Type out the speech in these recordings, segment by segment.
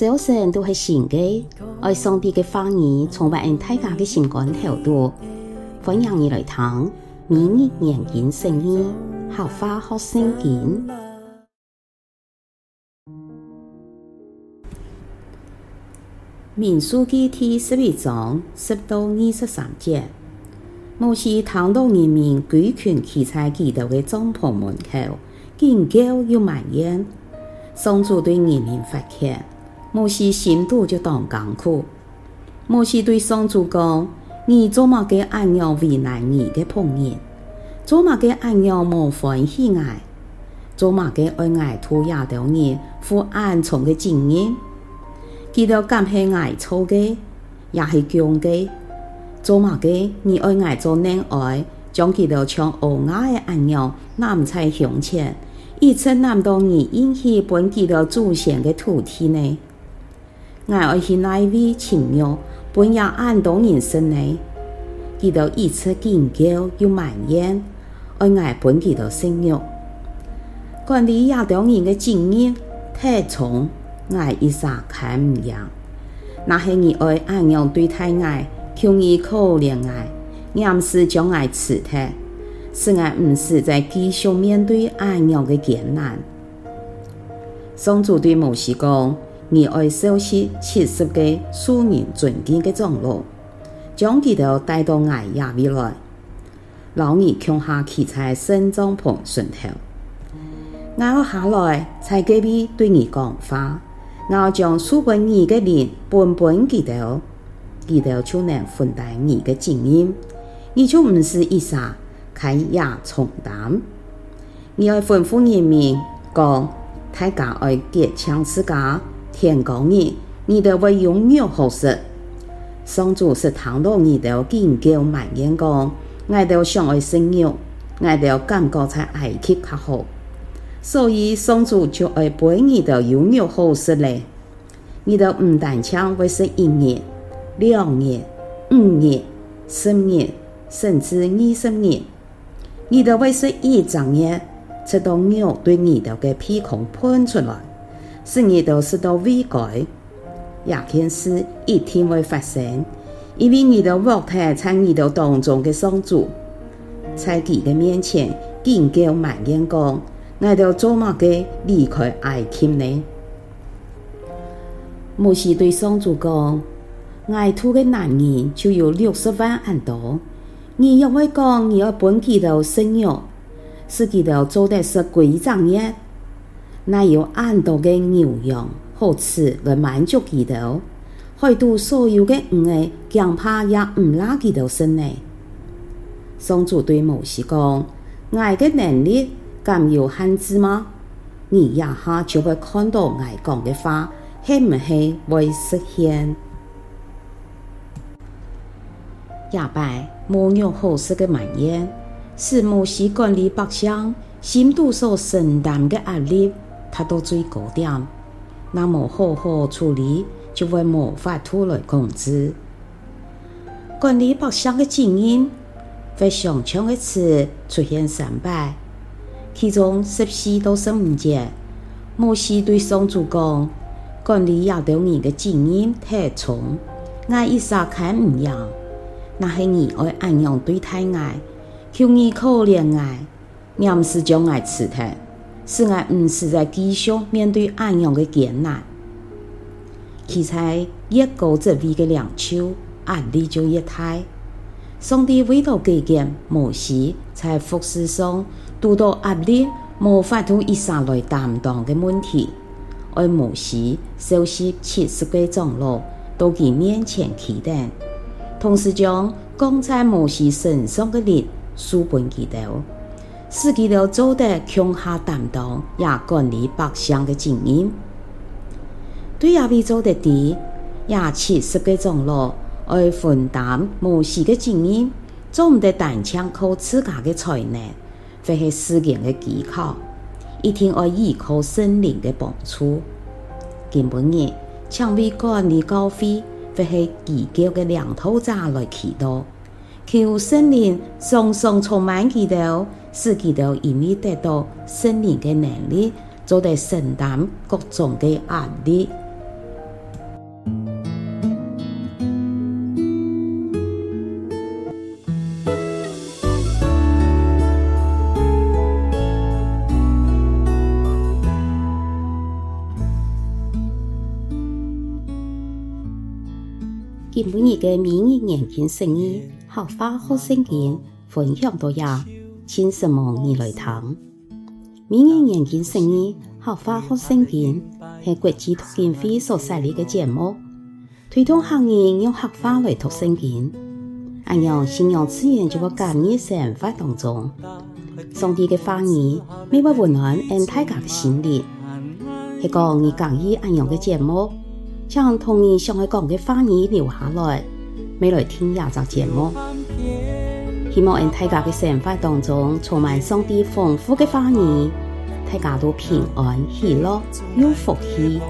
早晨都是新的，爱上帝的话语充满大家的心肝头度，欢迎你来听每日研经圣经，学花学圣经。民数记第十一章十到二十三节，摩西听到人民举群聚在基督的帐篷门口，惊叫又埋怨。上主对人民发劝，摩西心肚就当艰苦。摩西对上主讲：“你做么个按样为难你的仆人？做么个按样模欢喜爱？做么个爱爱涂鸦的人负暗从的经验？记得敢是爱错的，也是强的。做么个你爱爱做能爱，将记得像乌鸦的按样揽在胸前。”一切难道你应许本记得祖先的土地呢？我爱去那位亲友，本要按当人生呢？记得一切惊叫又埋怨，爱爱本记得生育。管理亚当人的经验太重，爱一下看唔样。那是你爱按样对待爱，求你可怜爱，严是将爱辞退。使我唔是在继续面对安样的艰难。上主对摩西讲：“你爱收拾七十个属人尊敬的长老，将佢哋带到爱亚未来，老二强下企在圣帐篷上头。我下来在隔壁对你讲话，我将书本你的灵本本记得，记得就能分担你的经验，你就唔是一傻。”开亚重担，你要吩咐人民讲，大家爱结强自家，天光日，你都会拥有好食。上主是听到你都惊叫埋怨讲，我都想爱生育，我都感觉在埃及较好，所以上主就爱陪你都拥有好食嘞。你都唔单枪会是一年、两年、五年、十年，甚至二十年。你的会是一张眼，直到牛对你的个鼻孔喷出来，是你都是到未改，这件事一定会发生，因为你的肉体在你的当中的上主，在佢的面前惊叫埋怨讲，我都做么个离开爱情呢？摩西对上主讲，爱土的男人就有六十万安多。你又会讲，你要本记得生育，是记得做的是规章耶？那有很多的牛羊好吃来满足记得，许多所有的唔爱，恐怕也唔拉记得生呢。上主对摩西讲：爱的能力敢有限制吗？你一下就会看到爱讲的话，系唔系会实现？亚伯没有好食的埋怨，使摩西管理百姓，心肚所承担的压力达到最高点。那么好好处理，就会无法度来控制。管理百姓的经验，会上场一次出现三败，其中十四到十五节，摩西对上主讲：管理亚当人的经验太重，我一下看唔样。那是你爱按样对待爱，求你可怜爱，严是将爱辞退，使爱唔是在继续面对按样的艰难。其在越高职位的领袖，压力就越大。上帝为了改变摩西，在服事上遇到压力，无法度一生来担当的问题，而摩西收拾七十个长老到其面前祈祷。同时将刚才摩西身上的力书本记得，使记得做得强下担当，也管理百姓的经验。对亚比做得的，也七十个长老爱分担摩西的经验，做唔得单枪靠自家的才能，或是世间的技巧，一定要依靠圣灵的帮助。今晡日，请为管理教会。或是异教的领头者来祈祷，求圣灵常常充满祈祷，自己哋容易得到胜利嘅能力，做得承担各种嘅压力。今日嘅明日眼镜生意，好发好生钱，分享多呀！请什么你来听。每日研经释义，客话学圣经，系国际读经会所设立嘅节目，推动行业用合法来读圣经。按样信仰资源就会加入生活当中，上帝嘅话语，每晚温暖俺大家嘅心灵。系讲你讲意按样嘅节目。将同你想爱讲嘅话语留下来，未来听亚集节目。希望喺大家嘅生活当中充满上帝丰富嘅话语，大家都平安喜乐有福气。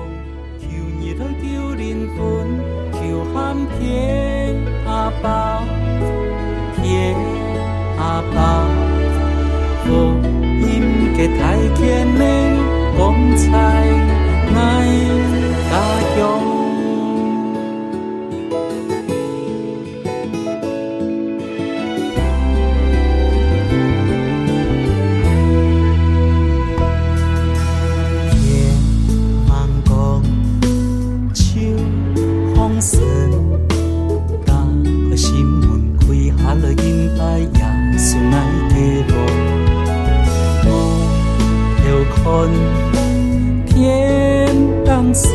天当时，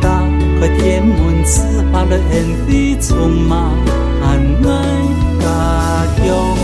打开天门，赐下了恩地，充满爱家乡。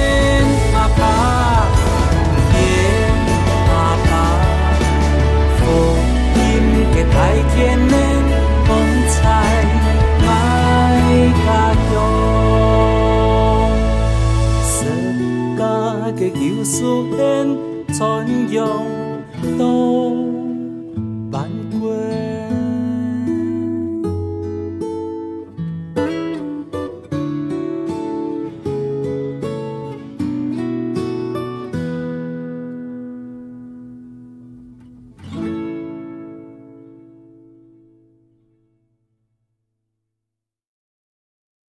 到。